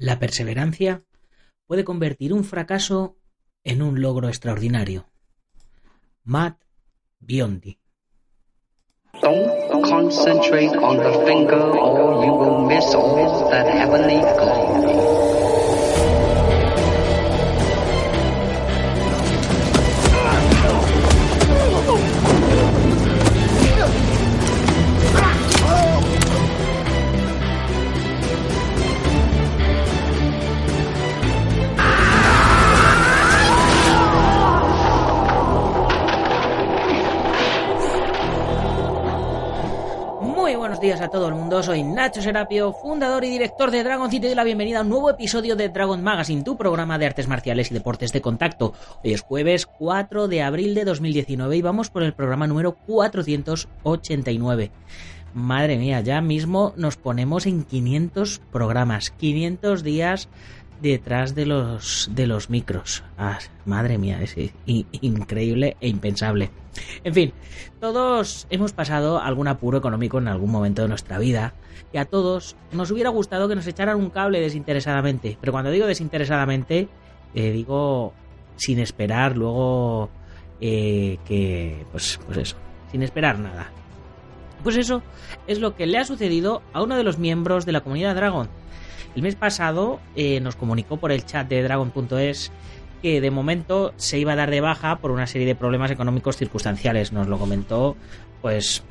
La perseverancia puede convertir un fracaso en un logro extraordinario. Matt Biondi. Buenos días a todo el mundo, soy Nacho Serapio, fundador y director de Dragon City y la bienvenida a un nuevo episodio de Dragon Magazine, tu programa de artes marciales y deportes de contacto. Hoy es jueves 4 de abril de 2019 y vamos por el programa número 489. Madre mía, ya mismo nos ponemos en 500 programas, 500 días detrás de los de los micros. Ah, madre mía, es increíble e impensable. En fin, todos hemos pasado algún apuro económico en algún momento de nuestra vida y a todos nos hubiera gustado que nos echaran un cable desinteresadamente. Pero cuando digo desinteresadamente, eh, digo sin esperar luego eh, que, pues, pues eso, sin esperar nada. Pues eso es lo que le ha sucedido a uno de los miembros de la comunidad Dragon. El mes pasado eh, nos comunicó por el chat de Dragon.es que de momento se iba a dar de baja por una serie de problemas económicos circunstanciales. Nos lo comentó, pues,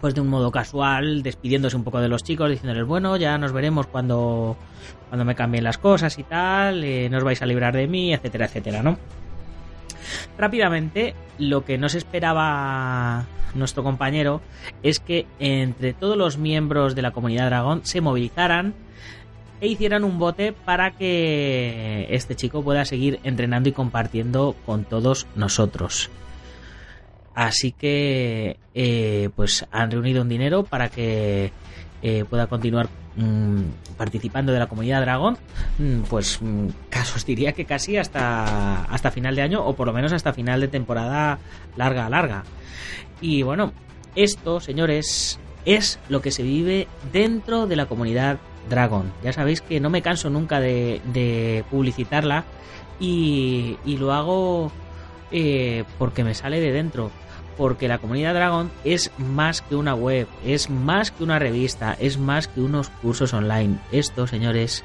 pues de un modo casual, despidiéndose un poco de los chicos, diciéndoles, bueno, ya nos veremos cuando, cuando me cambien las cosas y tal, eh, no os vais a librar de mí, etcétera, etcétera, ¿no? Rápidamente, lo que no se esperaba nuestro compañero es que entre todos los miembros de la comunidad Dragón se movilizaran e hicieran un bote para que este chico pueda seguir entrenando y compartiendo con todos nosotros. Así que, eh, pues han reunido un dinero para que eh, pueda continuar mm, participando de la comunidad Dragón. Mm, Pues mm, casos diría que casi hasta, hasta final de año o por lo menos hasta final de temporada larga, larga. Y bueno, esto, señores, es lo que se vive dentro de la comunidad Dragon. Ya sabéis que no me canso nunca de, publicitarla y, y lo hago eh, porque me sale de dentro. Porque la comunidad Dragon es más que una web, es más que una revista, es más que unos cursos online. Esto, señores,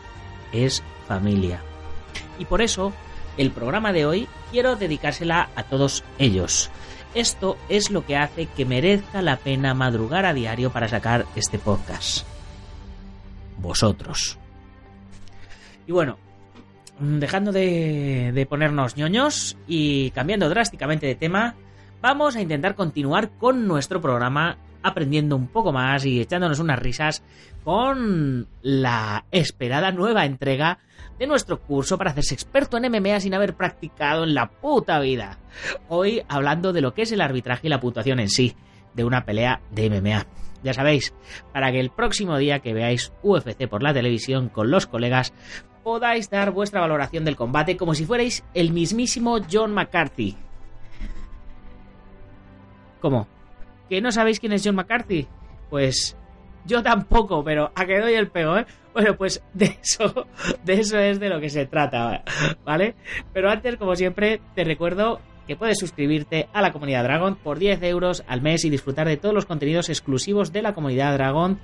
es familia. Y por eso, el programa de hoy quiero dedicársela a todos ellos. Esto es lo que hace que merezca la pena madrugar a diario para sacar este podcast vosotros. Y bueno, dejando de, de, ponernos ñoños y cambiando drásticamente de tema, vamos a intentar continuar con nuestro programa aprendiendo un poco más y echándonos unas risas con la esperada nueva entrega de nuestro curso para hacerse experto en MMA sin haber practicado en la puta vida. Hoy hablando de lo que es el arbitraje y la puntuación en sí de una pelea de MMA. Ya sabéis, para que el próximo día que veáis UFC por la televisión con los colegas podáis dar vuestra valoración del combate como si fuerais el mismísimo John McCarthy. ¿Cómo? ¿Que no sabéis quién es John McCarthy? Pues yo tampoco, pero a que doy el pego, ¿eh? Bueno, pues de eso, de eso es de lo que se trata, ¿vale? Pero antes, como siempre, te recuerdo que puedes suscribirte a la comunidad Dragon por 10 euros al mes y disfrutar de todos los contenidos exclusivos de la comunidad Dragon,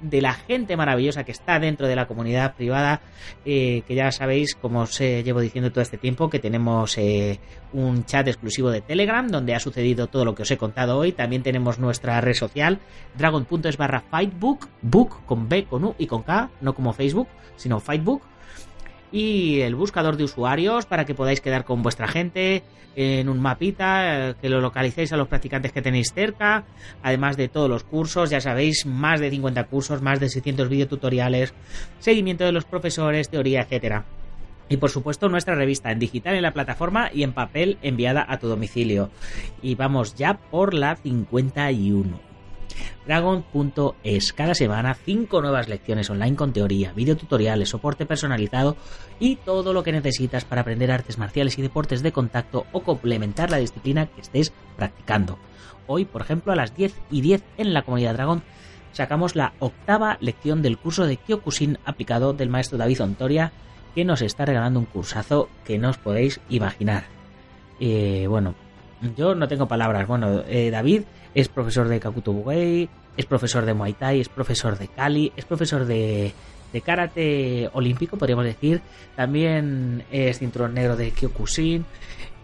de la gente maravillosa que está dentro de la comunidad privada, eh, que ya sabéis, como os eh, llevo diciendo todo este tiempo, que tenemos eh, un chat exclusivo de Telegram donde ha sucedido todo lo que os he contado hoy. También tenemos nuestra red social, dragon.es barra fightbook, book con B, con U y con K, no como Facebook, sino Fightbook y el buscador de usuarios para que podáis quedar con vuestra gente en un mapita, que lo localicéis a los practicantes que tenéis cerca, además de todos los cursos, ya sabéis, más de 50 cursos, más de 600 videotutoriales, seguimiento de los profesores, teoría, etcétera. Y por supuesto nuestra revista en digital en la plataforma y en papel enviada a tu domicilio. Y vamos ya por la 51. Dragon.es. Cada semana 5 nuevas lecciones online con teoría, videotutoriales, soporte personalizado y todo lo que necesitas para aprender artes marciales y deportes de contacto o complementar la disciplina que estés practicando. Hoy, por ejemplo, a las 10 y 10 en la comunidad Dragon sacamos la octava lección del curso de Kyokushin aplicado del maestro David Ontoria, que nos está regalando un cursazo que no os podéis imaginar. Eh, bueno, yo no tengo palabras. Bueno, eh, David es profesor de Kakuto es profesor de Muay Thai, es profesor de Kali, es profesor de, de karate olímpico, podríamos decir. También es cinturón negro de Kyokushin.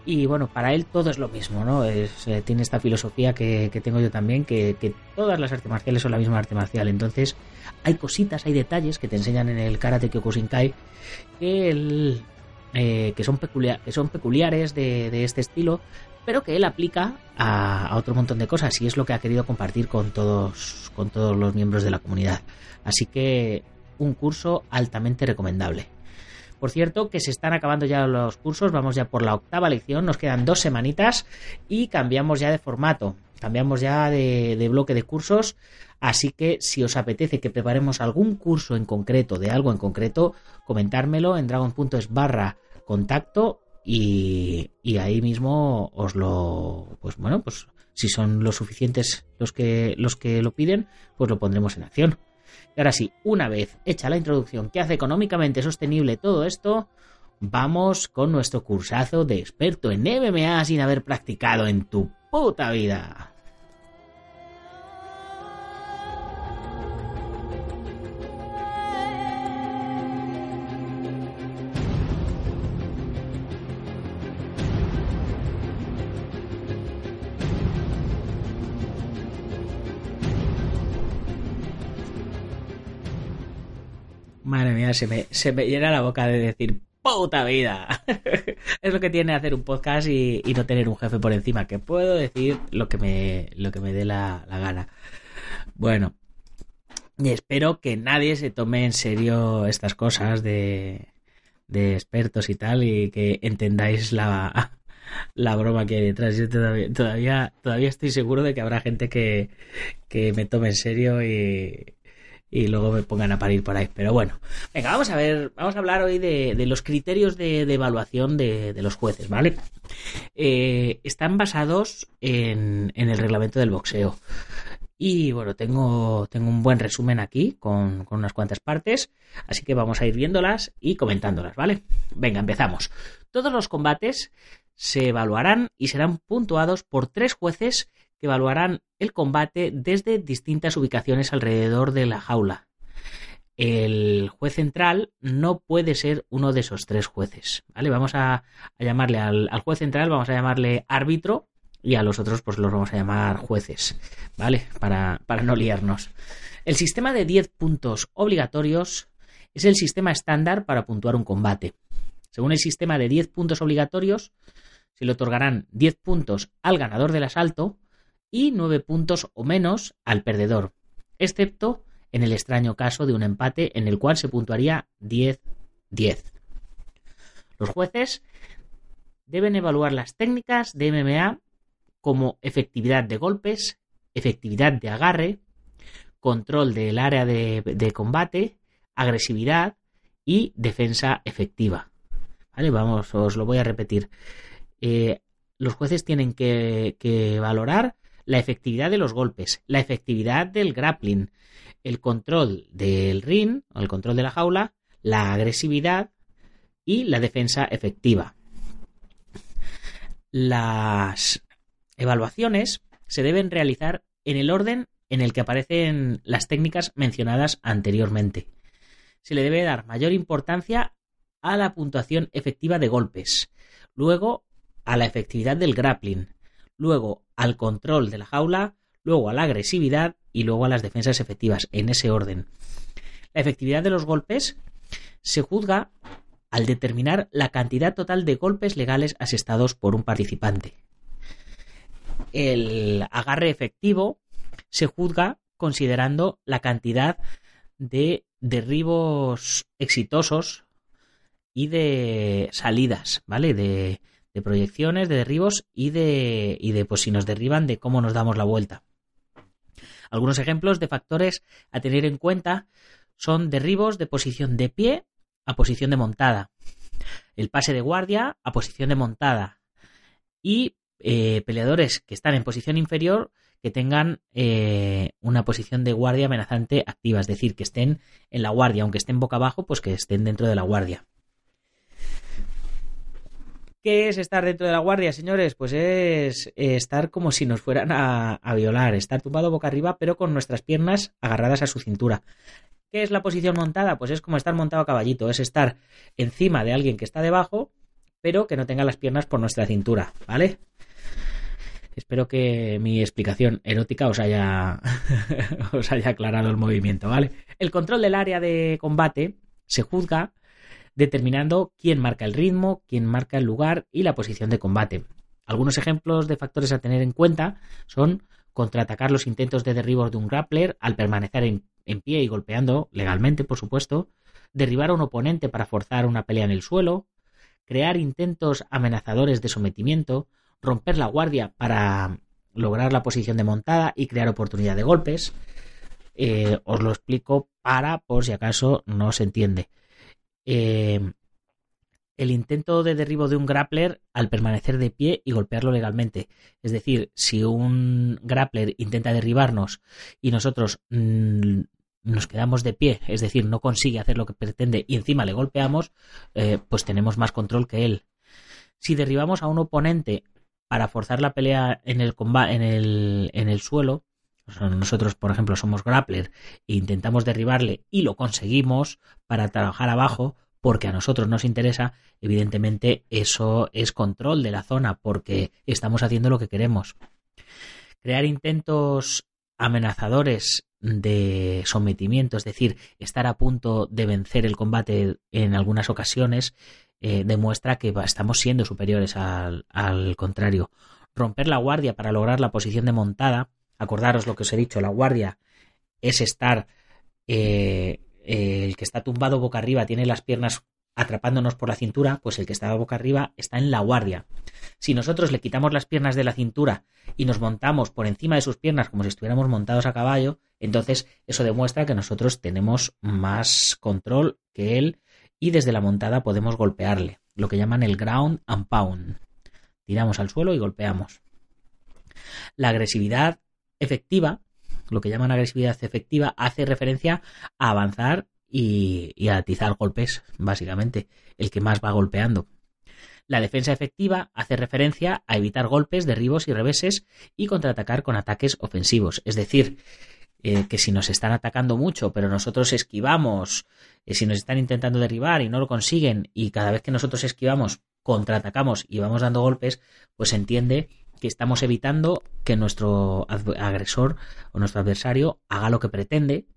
Y bueno, para él todo es lo mismo, ¿no? Es, eh, tiene esta filosofía que, que tengo yo también, que, que, todas las artes marciales son la misma arte marcial. Entonces, hay cositas, hay detalles que te enseñan en el karate Kyokushin Kai que, el, eh, que, son, que son peculiares de, de, este estilo, pero que él aplica a, otro montón de cosas y es lo que ha querido compartir con todos, con todos los miembros de la comunidad. Así que un curso altamente recomendable. Por cierto, que se están acabando ya los cursos, vamos ya por la octava lección, nos quedan dos semanitas y cambiamos ya de formato, cambiamos ya de, de bloque de cursos, así que si os apetece que preparemos algún curso en concreto, de algo en concreto, comentármelo en dragon.es barra contacto y, ahí mismo os lo, pues bueno, pues si son los suficientes los que, los que lo piden, pues lo pondremos en acción. Y ahora sí, una vez hecha la introducción que hace económicamente sostenible todo esto, vamos con nuestro cursazo de experto en MMA sin haber practicado en tu puta vida. Se me, se me llena la boca de decir puta vida. es lo que tiene hacer un podcast y, y, no tener un jefe por encima, que puedo decir lo que me, lo que me dé la, la gana. Bueno, y espero que nadie se tome en serio estas cosas de, de expertos y tal y que entendáis la, la broma que hay detrás. Yo todavía, todavía, todavía estoy seguro de que habrá gente que, que me tome en serio y, y luego me pongan a parir por ahí. Pero bueno, venga, vamos a ver, vamos a hablar hoy de, de los criterios de, evaluación de, de, los jueces, ¿vale? Eh, están basados en, en, el reglamento del boxeo. Y bueno, tengo, tengo un buen resumen aquí con, con unas cuantas partes, así que vamos a ir viéndolas y comentándolas, ¿vale? Venga, empezamos. Todos los combates se evaluarán y serán puntuados por tres jueces que evaluarán el combate desde distintas ubicaciones alrededor de la jaula. El juez central no puede ser uno de esos tres jueces. ¿vale? Vamos a, llamarle al, al, juez central, vamos a llamarle árbitro y a los otros pues los vamos a llamar jueces, ¿vale? Para, para no liarnos. El sistema de 10 puntos obligatorios es el sistema estándar para puntuar un combate. Según el sistema de 10 puntos obligatorios, se le otorgarán 10 puntos al ganador del asalto y 9 puntos o menos al perdedor, excepto en el extraño caso de un empate en el cual se puntuaría 10-10. Los jueces deben evaluar las técnicas de MMA como efectividad de golpes, efectividad de agarre, control del área de, combate, agresividad y defensa efectiva. ¿Vale? Vamos, os lo voy a repetir. Eh, los jueces tienen que valorar la efectividad de los golpes, la efectividad del grappling, el control del ring o el control de la jaula, la agresividad y la defensa efectiva. Las evaluaciones se deben realizar en el orden en el que aparecen las técnicas mencionadas anteriormente. Se le debe dar mayor importancia a la puntuación efectiva de golpes, luego a la efectividad del grappling, luego al control de la jaula, luego a la agresividad y luego a las defensas efectivas, en ese orden. La efectividad de los golpes se juzga al determinar la cantidad total de golpes legales asestados por un participante. El agarre efectivo se juzga considerando la cantidad de derribos exitosos y de salidas, ¿vale? De, de proyecciones, de derribos y de, y de, pues si nos derriban, de cómo nos damos la vuelta. Algunos ejemplos de factores a tener en cuenta son derribos de posición de pie a posición de montada, el pase de guardia a posición de montada y eh, peleadores que están en posición inferior que tengan eh, una posición de guardia amenazante activa, es decir, que estén en la guardia, aunque estén boca abajo, pues que estén dentro de la guardia. ¿Qué es estar dentro de la guardia, señores? Pues es eh, estar como si nos fueran a, violar, estar tumbado boca arriba, pero con nuestras piernas agarradas a su cintura. ¿Qué es la posición montada? Pues es como estar montado a caballito, es estar encima de alguien que está debajo, pero que no tenga las piernas por nuestra cintura, ¿vale? Espero que mi explicación erótica os haya, os haya aclarado el movimiento, ¿vale? El control del área de combate se juzga determinando quién marca el ritmo, quién marca el lugar y la posición de combate. Algunos ejemplos de factores a tener en cuenta son contraatacar los intentos de derribo de un grappler al permanecer en, en, pie y golpeando, legalmente por supuesto, derribar a un oponente para forzar una pelea en el suelo, crear intentos amenazadores de sometimiento, romper la guardia para lograr la posición de montada y crear oportunidad de golpes. Eh, os lo explico para, por si acaso no se entiende. Eh, el intento de derribo de un grappler al permanecer de pie y golpearlo legalmente. Es decir, si un grappler intenta derribarnos y nosotros mmm, nos quedamos de pie, es decir, no consigue hacer lo que pretende y encima le golpeamos, eh, pues tenemos más control que él. Si derribamos a un oponente para forzar la pelea en el, en el, en el suelo. Nosotros, por ejemplo, somos grappler e intentamos derribarle y lo conseguimos para trabajar abajo porque a nosotros nos interesa, evidentemente eso es control de la zona porque estamos haciendo lo que queremos. Crear intentos amenazadores de sometimiento, es decir, estar a punto de vencer el combate en algunas ocasiones, eh, demuestra que estamos siendo superiores al, al, contrario. Romper la guardia para lograr la posición de montada, acordaros lo que os he dicho, la guardia es estar, eh, eh, el que está tumbado boca arriba tiene las piernas atrapándonos por la cintura, pues el que está boca arriba está en la guardia. Si nosotros le quitamos las piernas de la cintura y nos montamos por encima de sus piernas como si estuviéramos montados a caballo, entonces eso demuestra que nosotros tenemos más control que él y desde la montada podemos golpearle, lo que llaman el ground and pound. Tiramos al suelo y golpeamos. La agresividad efectiva, lo que llaman agresividad efectiva, hace referencia a avanzar y, atizar golpes, básicamente, el que más va golpeando. La defensa efectiva hace referencia a evitar golpes, derribos y reveses y contraatacar con ataques ofensivos, es decir, eh, que si nos están atacando mucho, pero nosotros esquivamos, eh, si nos están intentando derribar y no lo consiguen, y cada vez que nosotros esquivamos, contraatacamos y vamos dando golpes, pues entiende que estamos evitando que nuestro agresor o nuestro adversario haga lo que pretende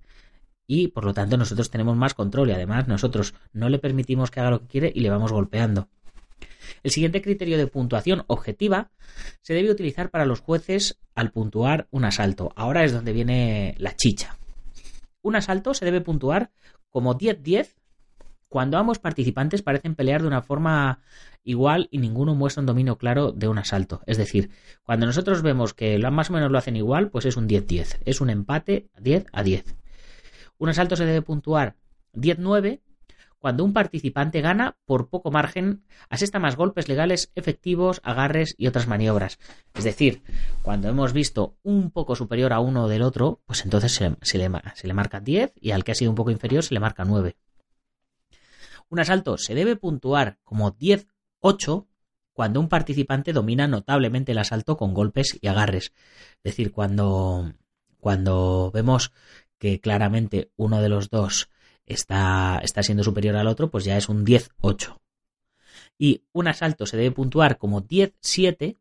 y por lo tanto nosotros tenemos más control y además nosotros no le permitimos que haga lo que quiere y le vamos golpeando. El siguiente criterio de puntuación objetiva se debe utilizar para los jueces al puntuar un asalto. Ahora es donde viene la chicha. Un asalto se debe puntuar como 10-10 cuando ambos participantes parecen pelear de una forma igual y ninguno muestra un dominio claro de un asalto. Es decir, cuando nosotros vemos que más o menos lo hacen igual, pues es un 10-10. Es un empate 10 a 10. Un asalto se debe puntuar 10-9 cuando un participante gana por poco margen, asesta más golpes legales efectivos, agarres y otras maniobras. Es decir, cuando hemos visto un poco superior a uno del otro, pues entonces se, se, le, se le marca 10 y al que ha sido un poco inferior se le marca 9. Un asalto se debe puntuar como 10-8 cuando un participante domina notablemente el asalto con golpes y agarres. Es decir, cuando, cuando vemos que claramente uno de los dos está, está siendo superior al otro, pues ya es un 10-8. Y un asalto se debe puntuar como 10-7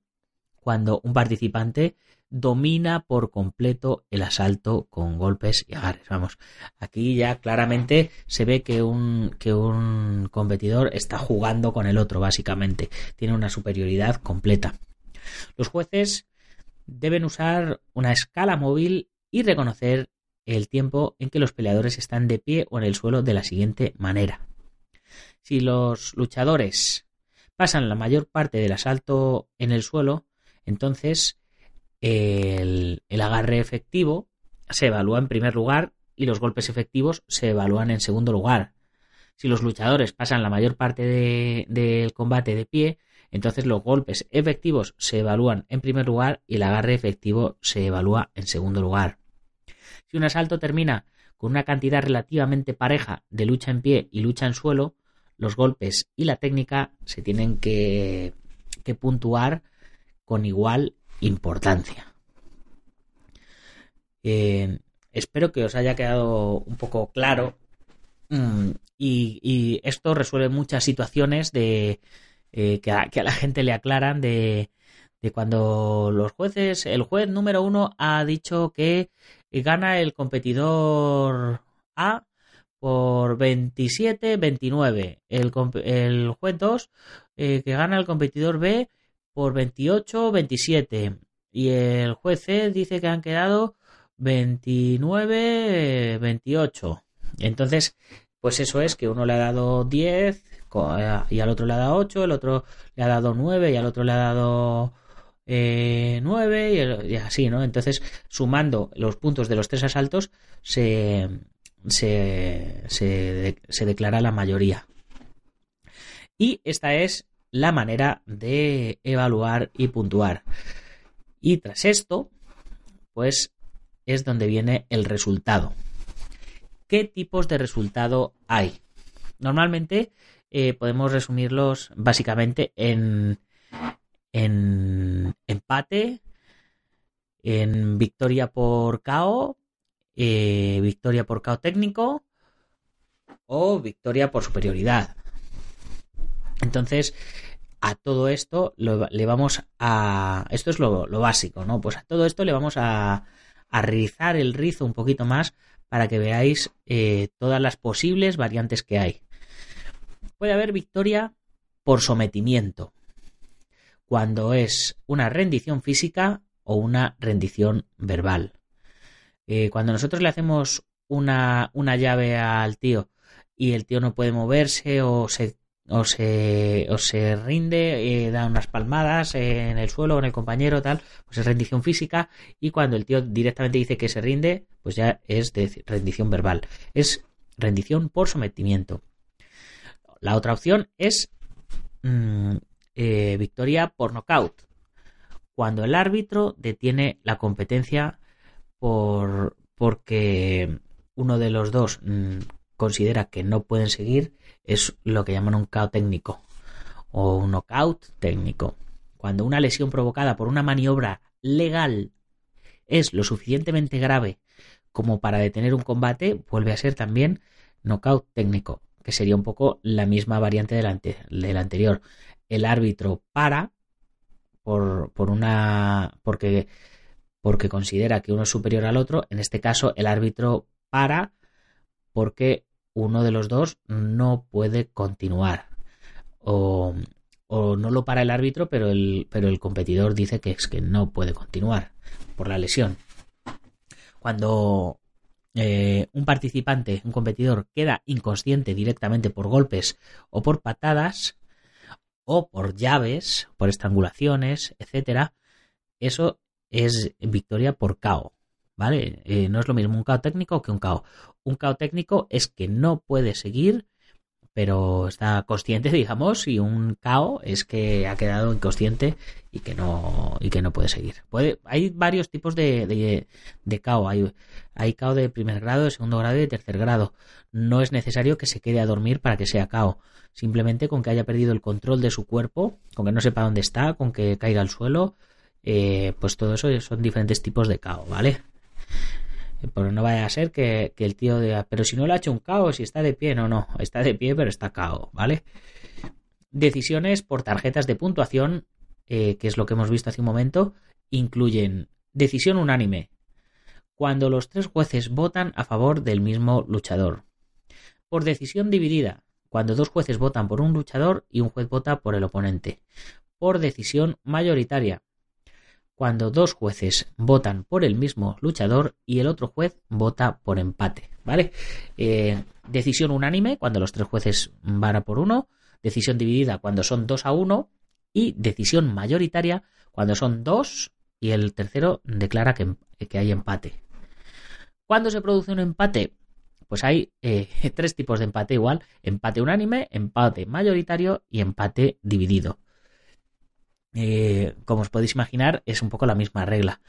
cuando un participante domina por completo el asalto con golpes y agarres. Vamos, aquí ya claramente se ve que un, que un competidor está jugando con el otro, básicamente. Tiene una superioridad completa. Los jueces deben usar una escala móvil y reconocer el tiempo en que los peleadores están de pie o en el suelo de la siguiente manera. Si los luchadores pasan la mayor parte del asalto en el suelo, entonces el, agarre efectivo se evalúa en primer lugar y los golpes efectivos se evalúan en segundo lugar. Si los luchadores pasan la mayor parte del de, combate de pie, Entonces los golpes efectivos se evalúan en primer lugar y el agarre efectivo se evalúa en segundo lugar. Si un asalto termina con una cantidad relativamente pareja de lucha en pie y lucha en suelo, los golpes y la técnica se tienen que, puntuar con igual importancia. Eh, espero que os haya quedado un poco claro mm, y, esto resuelve muchas situaciones de eh, que, a, la gente le aclaran de, cuando los jueces, el juez número uno ha dicho que gana el competidor A por 27-29. El, el, juez 2 eh, que gana el competidor B por 28-27. Y el juez C dice que han quedado 29-28. Entonces, pues eso es que uno le ha dado 10 eh, y al otro le ha dado 8, el otro le ha dado 9 y al otro le ha dado 9 eh, y, así, ¿no? Entonces, sumando los puntos de los tres asaltos, se, se, se, declara la mayoría. Y esta es la manera de evaluar y puntuar. Y tras esto, pues es donde viene el resultado. ¿Qué tipos de resultado hay? Normalmente eh, podemos resumirlos básicamente en en empate, en victoria por KO, eh, victoria por KO técnico o victoria por superioridad. Entonces, a todo esto le vamos a... Esto es lo, básico, ¿no? Pues a todo esto le vamos a, a rizar el rizo un poquito más para que veáis eh, todas las posibles variantes que hay. Puede haber victoria por sometimiento cuando es una rendición física o una rendición verbal. Eh, cuando nosotros le hacemos una, una, llave al tío y el tío no puede moverse o se, o se, o se rinde, eh, da unas palmadas en el suelo con el compañero, tal, pues es rendición física y cuando el tío directamente dice que se rinde, pues ya es rendición verbal. Es rendición por sometimiento. La otra opción es mm, eh, victoria por nocaut, cuando el árbitro detiene la competencia por porque uno de los dos mm, considera que no pueden seguir, es lo que llaman un KO técnico o un knockout técnico. Cuando una lesión provocada por una maniobra legal es lo suficientemente grave como para detener un combate, vuelve a ser también knockout técnico, que sería un poco la misma variante del anterior el árbitro para por, por una porque porque considera que uno es superior al otro, en este caso el árbitro para porque uno de los dos no puede continuar o, o no lo para el árbitro, pero el, pero el competidor dice que es que no puede continuar por la lesión. Cuando eh, un participante, un competidor, queda inconsciente directamente por golpes o por patadas, o por llaves, por estrangulaciones, etcétera, eso es victoria por KO, ¿vale? Eh, no es lo mismo un KO técnico que un KO. Un KO técnico es que no puede seguir, pero está consciente, digamos, y un KO es que ha quedado inconsciente y que no, y que no puede seguir. Puede, hay varios tipos de, de, KO. Hay, hay KO de primer grado, de segundo grado y de tercer grado. No es necesario que se quede a dormir para que sea KO simplemente con que haya perdido el control de su cuerpo, con que no sepa dónde está, con que caiga al suelo, eh, pues todo eso son diferentes tipos de caos, ¿vale? Pero no vaya a ser que, el tío diga, pero si no le ha hecho un caos, si está de pie, no, no, está de pie, pero está cao, ¿vale? Decisiones por tarjetas de puntuación, eh, que es lo que hemos visto hace un momento, incluyen decisión unánime, cuando los tres jueces votan a favor del mismo luchador. Por decisión dividida, cuando dos jueces votan por un luchador y un juez vota por el oponente, por decisión mayoritaria, cuando dos jueces votan por el mismo luchador y el otro juez vota por empate, ¿vale? Eh, decisión unánime cuando los tres jueces van a por uno, decisión dividida cuando son dos a uno y decisión mayoritaria cuando son dos y el tercero declara que, hay empate. ¿Cuándo se produce un empate? Pues hay eh, tres tipos de empate igual, empate unánime, empate mayoritario y empate dividido. Eh, como os podéis imaginar, es un poco la misma regla.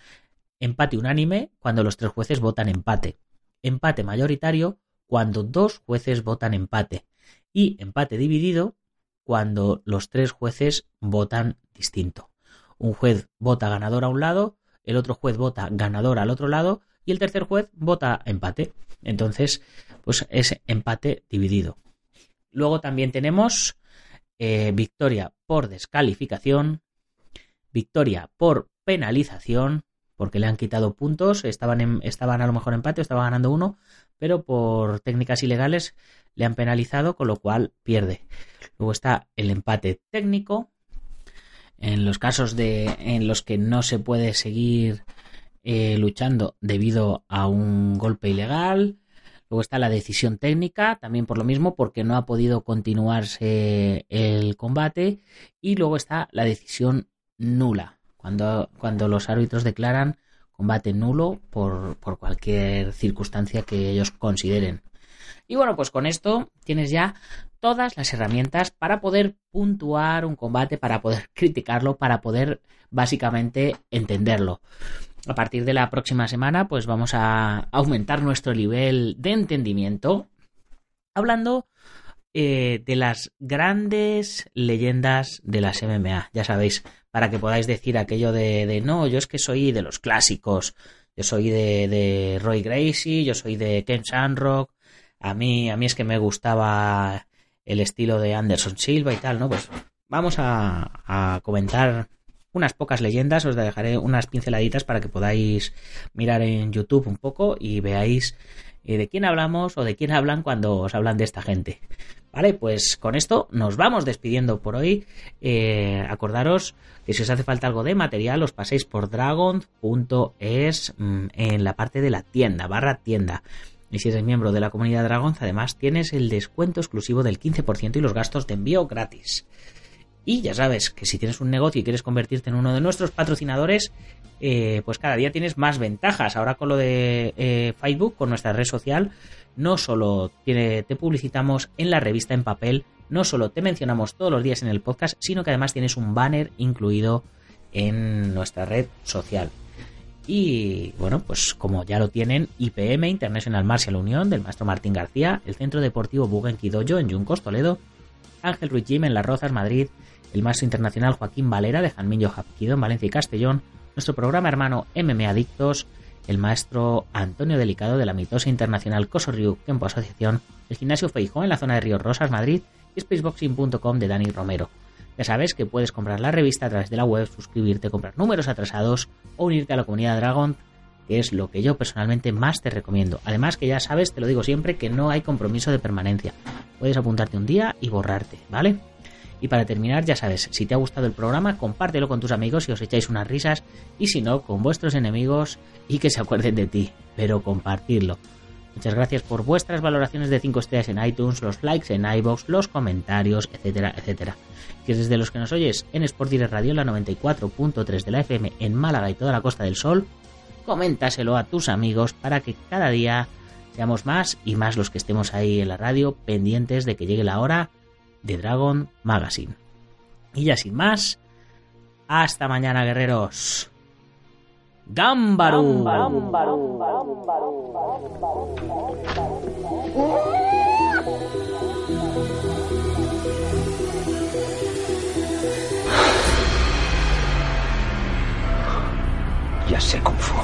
Empate unánime cuando los tres jueces votan empate. Empate mayoritario cuando dos jueces votan empate. Y empate dividido cuando los tres jueces votan distinto. Un juez vota ganador a un lado, el otro juez vota ganador al otro lado y el tercer juez vota empate. Entonces, pues es empate dividido. Luego también tenemos eh, victoria por descalificación, victoria por penalización, porque le han quitado puntos, estaban, estaban a lo mejor empate, estaba ganando uno, pero por técnicas ilegales le han penalizado, con lo cual pierde. Luego está el empate técnico, en los casos de, en los que no se puede seguir eh, luchando debido a un golpe ilegal. Luego está la decisión técnica, también por lo mismo, porque no ha podido continuarse el combate. Y luego está la decisión nula, cuando, cuando los árbitros declaran combate nulo por, por cualquier circunstancia que ellos consideren. Y bueno, pues con esto tienes ya todas las herramientas para poder puntuar un combate, para poder criticarlo, para poder básicamente entenderlo. A partir de la próxima semana, pues vamos a aumentar nuestro nivel de entendimiento hablando eh, de las grandes leyendas de las MMA. Ya sabéis, para que podáis decir aquello de, de no, yo es que soy de los clásicos. Yo soy de, de Roy Gracie, yo soy de Ken Shamrock, a mí, a mí es que me gustaba el estilo de Anderson Silva y tal, ¿no? Pues vamos a, comentar unas pocas leyendas, os dejaré unas pinceladitas para que podáis mirar en YouTube un poco y veáis eh, de quién hablamos o de quién hablan cuando os hablan de esta gente. Vale, pues con esto nos vamos despidiendo por hoy. Eh, acordaros que si os hace falta algo de material, os paséis por dragon.es mm, en la parte de la tienda, barra tienda. Y si eres miembro de la comunidad Dragons, además tienes el descuento exclusivo del 15% y los gastos de envío gratis. Y ya sabes que si tienes un negocio y quieres convertirte en uno de nuestros patrocinadores, eh, pues cada día tienes más ventajas. Ahora con lo de eh, Facebook, con nuestra red social, no solo te publicitamos en la revista en papel, no solo te mencionamos todos los días en el podcast, sino que además tienes un banner incluido en nuestra red social. Y bueno, pues como ya lo tienen, IPM, International Martial Unión, del maestro Martín García, el Centro Deportivo Bugenki Dojo en Yuncos, Toledo, Ángel Ruiz Jim en Las Rozas, Madrid, el maestro internacional Joaquín Valera de Janmillo Japquido en Valencia y Castellón, nuestro programa hermano MM Adictos, el maestro Antonio Delicado de la mitosa internacional Cosorriu Kempo Asociación, el gimnasio Feijó en la zona de Ríos Rosas, Madrid, y spaceboxing.com de Dani Romero. Ya sabes que puedes comprar la revista a través de la web, suscribirte, comprar números atrasados o unirte a la comunidad Dragon, que es lo que yo personalmente más te recomiendo. Además que ya sabes, te lo digo siempre, que no hay compromiso de permanencia. Puedes apuntarte un día y borrarte, ¿vale? Y para terminar, ya sabes, si te ha gustado el programa, compártelo con tus amigos y os echáis unas risas, y si no, con vuestros enemigos y que se acuerden de ti, pero compartirlo. Muchas gracias por vuestras valoraciones de 5 estrellas en iTunes, los likes en iBox, los comentarios, etcétera, etcétera. Que desde los que nos oyes en Sport Direct Radio, la 94.3 de la FM en Málaga y toda la Costa del Sol, coméntaselo a tus amigos para que cada día seamos más y más los que estemos ahí en la radio pendientes de que llegue la hora de Dragon Magazine. Y ya sin más, hasta mañana guerreros. Gámbaro. Ya sé Kung Fu.